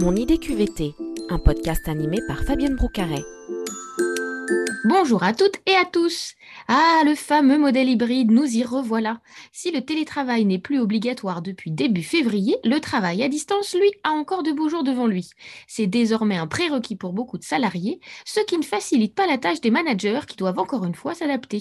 Mon idée QVT, un podcast animé par Fabienne Broucaret. Bonjour à toutes et à tous. Ah, le fameux modèle hybride, nous y revoilà. Si le télétravail n'est plus obligatoire depuis début février, le travail à distance, lui, a encore de beaux jours devant lui. C'est désormais un prérequis pour beaucoup de salariés, ce qui ne facilite pas la tâche des managers qui doivent encore une fois s'adapter.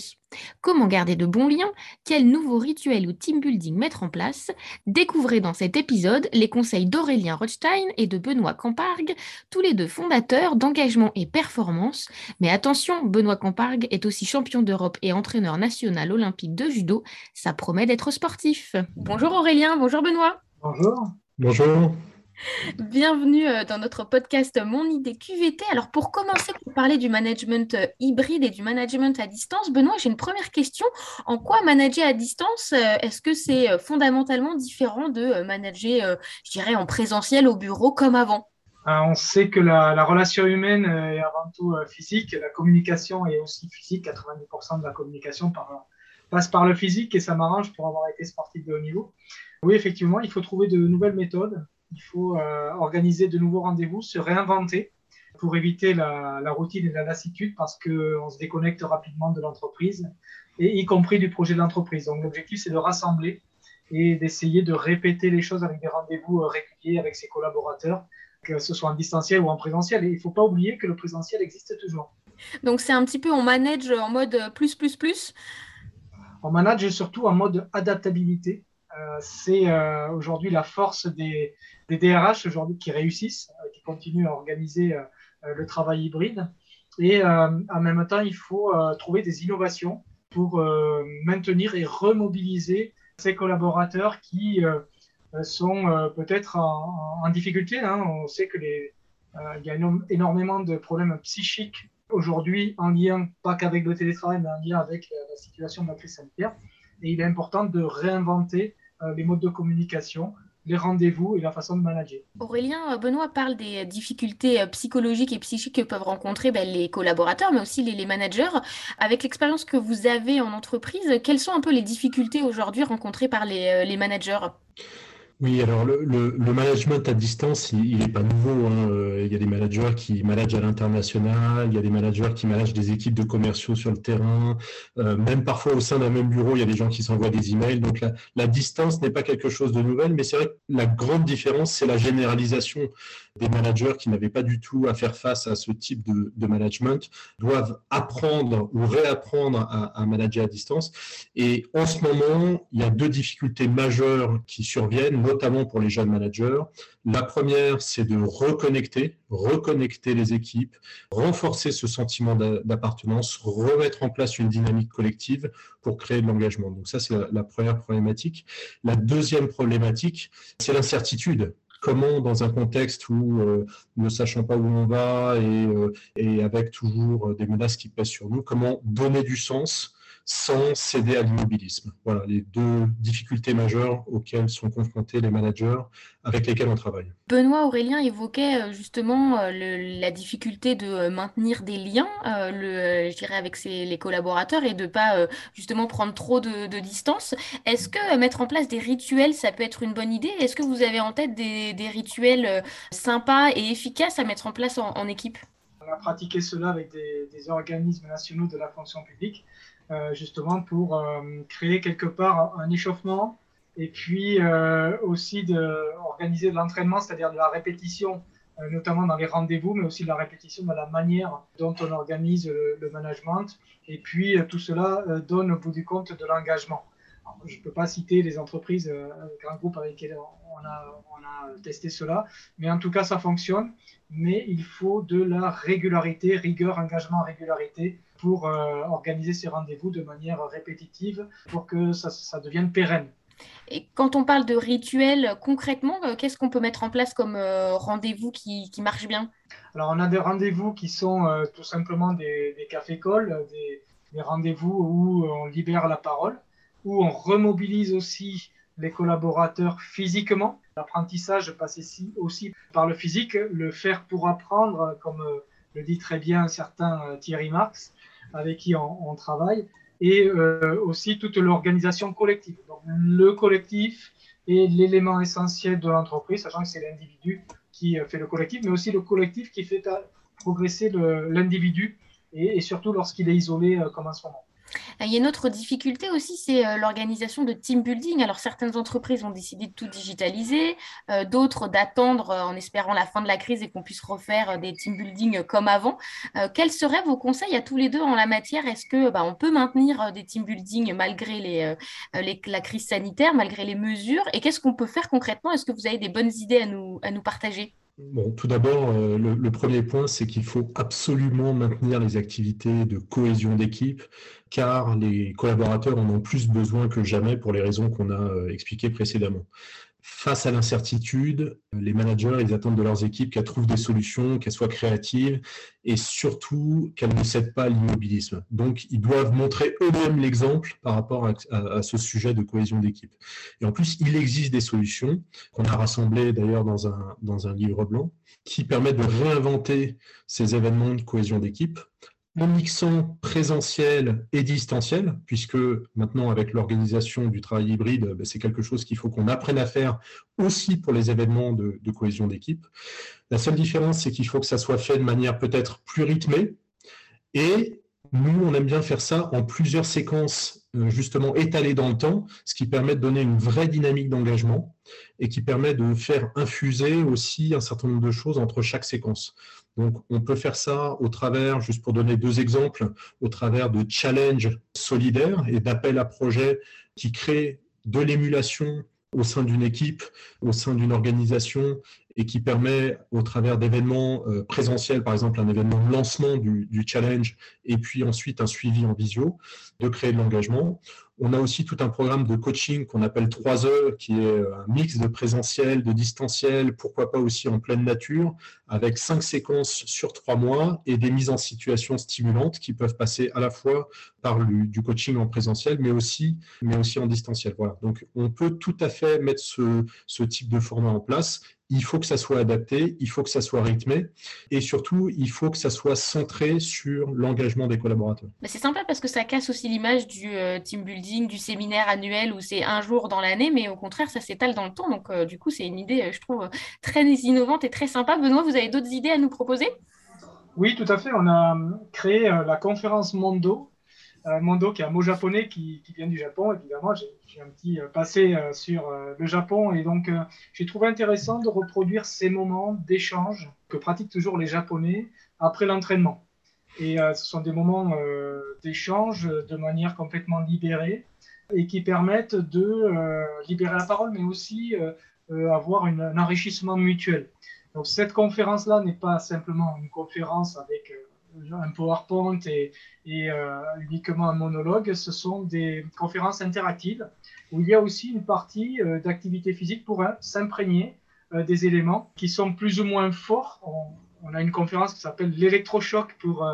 Comment garder de bons liens? Quels nouveaux rituels ou team building mettre en place? Découvrez dans cet épisode les conseils d'Aurélien Rothstein et de Benoît Campargue, tous les deux fondateurs d'engagement et performance. Mais attention, Benoît Campargue est aussi champion d'Europe et entraîneur national olympique de judo. Ça promet d'être sportif. Bonjour Aurélien, bonjour Benoît. Bonjour. Bonjour. Bienvenue euh, dans notre podcast Mon idée QVT. Alors pour commencer, pour parler du management euh, hybride et du management à distance, Benoît, j'ai une première question. En quoi manager à distance, euh, est-ce que c'est fondamentalement différent de manager, je dirais, en présentiel au bureau comme avant? On sait que la, relation humaine est avant tout physique, la communication est aussi physique, 90% de la communication passe par le physique et ça m'arrange pour avoir été sportif de haut niveau. Oui, effectivement, il faut trouver de nouvelles méthodes il faut euh, organiser de nouveaux rendez-vous, se réinventer pour éviter la, routine et la lassitude parce qu'on se déconnecte rapidement de l'entreprise, et y compris du projet de l'entreprise. Donc l'objectif, c'est de rassembler et d'essayer de répéter les choses avec des rendez-vous euh, réguliers avec ses collaborateurs, que ce soit en distanciel ou en présentiel. Et il ne faut pas oublier que le présentiel existe toujours. Donc c'est un petit peu, on manage en mode plus, plus, plus? On manage surtout en mode adaptabilité. Euh, c'est aujourd'hui la force des, des DRH aujourd'hui qui réussissent, euh, qui continuent à organiser euh, euh, le travail hybride. Et en même temps, il faut trouver des innovations pour maintenir et remobiliser ces collaborateurs qui sont peut-être en, difficulté. Hein. On sait que y a énormément de problèmes psychiques aujourd'hui en lien, pas qu'avec le télétravail, mais en lien avec la, situation de la crise sanitaire. Et il est important de réinventer les modes de communication les rendez-vous et la façon de manager. Aurélien, euh, Benoît parle des difficultés euh, psychologiques et psychiques que peuvent rencontrer ben, les collaborateurs, mais aussi les, managers. Avec l'expérience que vous avez en entreprise, quelles sont un peu les difficultés aujourd'hui rencontrées par euh, les managers? Oui, alors le, management à distance, il n'est pas nouveau. Hein. Euh, il y a des managers qui managent à l'international, il y a des managers qui managent des équipes de commerciaux sur le terrain, euh, même parfois au sein d'un même bureau, il y a des gens qui s'envoient des emails. Donc la, distance n'est pas quelque chose de nouvel, mais c'est vrai que la grande différence, c'est la généralisation des managers qui n'avaient pas du tout à faire face à ce type de, management doivent apprendre ou réapprendre à manager à distance. Et en ce moment, il y a deux difficultés majeures qui surviennent notamment pour les jeunes managers. La première, c'est de reconnecter, reconnecter les équipes, renforcer ce sentiment d'appartenance, remettre en place une dynamique collective pour créer de l'engagement. Donc ça, c'est la, première problématique. La deuxième problématique, c'est l'incertitude comment, dans un contexte où, euh, ne sachant pas où on va euh, et, avec toujours des menaces qui pèsent sur nous, comment donner du sens sans céder à l'immobilisme. Voilà les deux difficultés majeures auxquelles sont confrontés les managers avec lesquels on travaille. Benoît Aurélien évoquait euh, justement euh, la difficulté de euh, maintenir des liens, le, je dirais avec les collaborateurs et de pas justement prendre trop de, distance. Est-ce que mettre en place des rituels, ça peut être une bonne idée? Est-ce que vous avez en tête des, rituels sympas et efficaces à mettre en place en, équipe? On a pratiqué cela avec des, des organismes nationaux de la fonction publique. Euh, justement pour euh, créer quelque part un échauffement et puis euh, aussi de de l'entraînement, c'est-à-dire de la répétition, notamment dans les rendez-vous, mais aussi de la répétition dans la manière dont on organise le, management. Et puis tout cela donne au bout du compte de l'engagement. Je ne peux pas citer les entreprises, grands groupes avec lesquels on a, testé cela, mais en tout cas ça fonctionne. Mais il faut de la régularité, rigueur, engagement, régularité pour euh, organiser ces rendez-vous de manière répétitive pour que ça, devienne pérenne. Et quand on parle de rituels, concrètement, euh, qu'est-ce qu'on peut mettre en place comme euh, rendez-vous qui, qui, marche bien? Alors, on a des rendez-vous qui sont tout simplement des, des cafés-cols, des, des rendez-vous où on libère la parole, où on remobilise aussi les collaborateurs physiquement. L'apprentissage passe ici aussi par le physique, le faire pour apprendre, comme le dit très bien un certain Thierry Marx avec qui on, travaille, et euh, aussi toute l'organisation collective. Donc, le collectif est l'élément essentiel de l'entreprise, sachant que c'est l'individu qui fait le collectif, mais aussi le collectif qui fait progresser l'individu, et, surtout lorsqu'il est isolé comme en ce moment. Il y a une autre difficulté aussi, c'est euh, l'organisation de team building. Alors certaines entreprises ont décidé de tout digitaliser, euh, d'autres d'attendre euh, en espérant la fin de la crise et qu'on puisse refaire des team building comme avant. quels seraient vos conseils à tous les deux en la matière? Est-ce que bah, peut maintenir des team building malgré les, la crise sanitaire, malgré les mesures? Et qu'est-ce qu'on peut faire concrètement? Est-ce que vous avez des bonnes idées à nous, à nous partager? Bon, tout d'abord, le, le, premier point, c'est qu'il faut absolument maintenir les activités de cohésion d'équipe car les collaborateurs en ont plus besoin que jamais pour les raisons qu'on a euh, expliquées précédemment. Face à l'incertitude, les managers, ils attendent de leurs équipes qu'elles trouvent des solutions, qu'elles soient créatives et surtout qu'elles ne cèdent pas l'immobilisme. Donc, ils doivent montrer eux-mêmes l'exemple par rapport à, ce sujet de cohésion d'équipe. Et en plus, il existe des solutions qu'on a rassemblées d'ailleurs dans un livre blanc qui permettent de réinventer ces événements de cohésion d'équipe en mixant présentiel et distanciel, puisque maintenant avec l'organisation du travail hybride, ben, c'est quelque chose qu'il faut qu'on apprenne à faire aussi pour les événements de, cohésion d'équipe. La seule différence, c'est qu'il faut que ça soit fait de manière peut-être plus rythmée. Et nous, on aime bien faire ça en plusieurs séquences, justement étalées dans le temps, ce qui permet de donner une vraie dynamique d'engagement et qui permet de faire infuser aussi un certain nombre de choses entre chaque séquence. Donc, on peut faire ça au travers, juste pour donner deux exemples, au travers de challenges solidaires et d'appels à projets qui créent de l'émulation au sein d'une équipe, au sein d'une organisation, et qui permet, au travers d'événements euh, présentiels, par exemple un événement de lancement du, du, challenge, et puis ensuite un suivi en visio, de créer de l'engagement. On a aussi tout un programme de coaching qu'on appelle 3 heures, qui est un mix de présentiel, de distanciel, pourquoi pas aussi en pleine nature, avec cinq séquences sur trois mois et des mises en situation stimulantes qui peuvent passer à la fois par du coaching en présentiel, mais aussi, en distanciel. Voilà. Donc, on peut tout à fait mettre ce type de format en place il faut que ça soit adapté, il faut que ça soit rythmé et surtout, il faut que ça soit centré sur l'engagement des collaborateurs. C'est sympa parce que ça casse aussi l'image du euh, team building, du séminaire annuel où c'est un jour dans l'année, mais au contraire, ça s'étale dans le temps. Donc, euh, du coup, c'est une idée, euh, je trouve, très innovante et très sympa. Benoît, vous avez d'autres idées à nous proposer? Oui, tout à fait. On a créé la conférence Mondo Mondo, qui est un mot japonais qui, vient du Japon, évidemment. J'ai un petit euh, passé euh, sur euh, le Japon et donc j'ai trouvé intéressant de reproduire ces moments d'échange que pratiquent toujours les Japonais après l'entraînement. Et ce sont des moments d'échange de manière complètement libérée et qui permettent de libérer la parole, mais aussi avoir un enrichissement mutuel. Donc cette conférence-là n'est pas simplement une conférence avec un PowerPoint et, euh, uniquement un monologue, ce sont des conférences interactives où il y a aussi une partie euh, d'activité physique pour s'imprégner euh, des éléments qui sont plus ou moins forts. On, a une conférence qui s'appelle l'électrochoc pour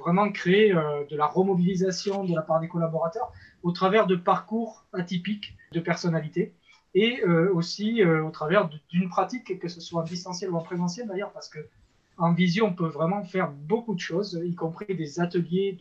vraiment créer de la remobilisation de la part des collaborateurs au travers de parcours atypiques de personnalité et aussi au travers d'une pratique, que ce soit en ou en présentiel d'ailleurs, parce que en vision, on peut vraiment faire beaucoup de choses, y compris des ateliers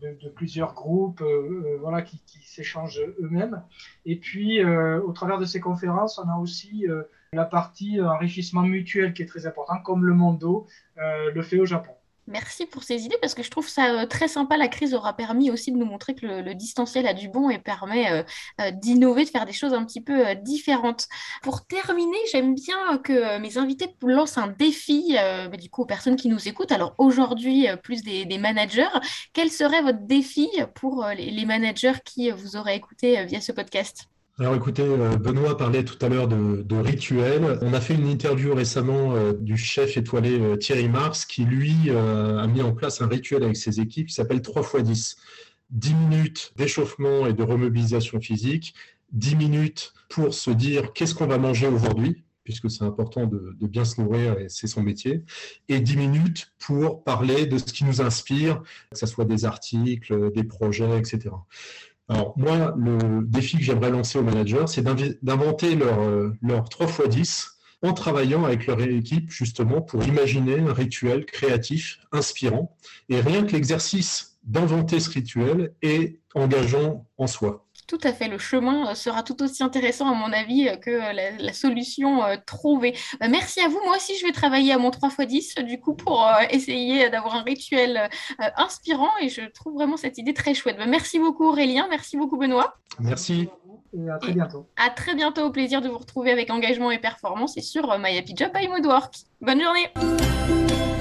de, plusieurs groupes euh, euh, voilà, qui, s'échangent eux-mêmes. Et puis, euh, au travers de ces conférences, on a aussi la partie enrichissement mutuel qui est très important, comme le Mondo le fait au Japon. Merci pour ces idées parce que je trouve ça euh, très sympa. La crise aura permis aussi de nous montrer que le, distanciel a du bon et permet euh, euh, d'innover, de faire des choses un petit peu différentes. Pour terminer, j'aime bien que mes invités lancent un défi du aux personnes qui nous écoutent. Alors aujourd'hui, plus des, managers. Quel serait votre défi pour les managers qui vous auraient écouté via ce podcast? Alors écoutez, euh, Benoît parlait tout à l'heure de, rituels. On a fait une interview récemment euh, du chef étoilé euh, Thierry Mars qui, lui, a mis en place un rituel avec ses équipes qui s'appelle 3 x 10. 10 minutes d'échauffement et de remobilisation physique, 10 minutes pour se dire qu'est-ce qu'on va manger aujourd'hui, puisque c'est important de, de, bien se nourrir et c'est son métier, et 10 minutes pour parler de ce qui nous inspire, que ce soit des articles, des projets, etc. Alors, moi, le défi que j'aimerais lancer aux managers, c'est d'inventer leur, euh, leur 3 x 10 en travaillant avec leur équipe justement pour imaginer un rituel créatif, inspirant. Et rien que l'exercice d'inventer ce rituel est engageant en soi. Tout à fait, le chemin sera tout aussi intéressant à mon avis que la, solution trouvée. Bah, merci à vous. Moi aussi, je vais travailler à mon 3x10 du coup pour essayer d'avoir un rituel inspirant et je trouve vraiment cette idée très chouette. Bah, merci beaucoup Aurélien, merci beaucoup Benoît. Merci. Et à très bientôt. à très bientôt, au plaisir de vous retrouver avec engagement et performance et sur My Happy Job by Moodwork. Bonne journée.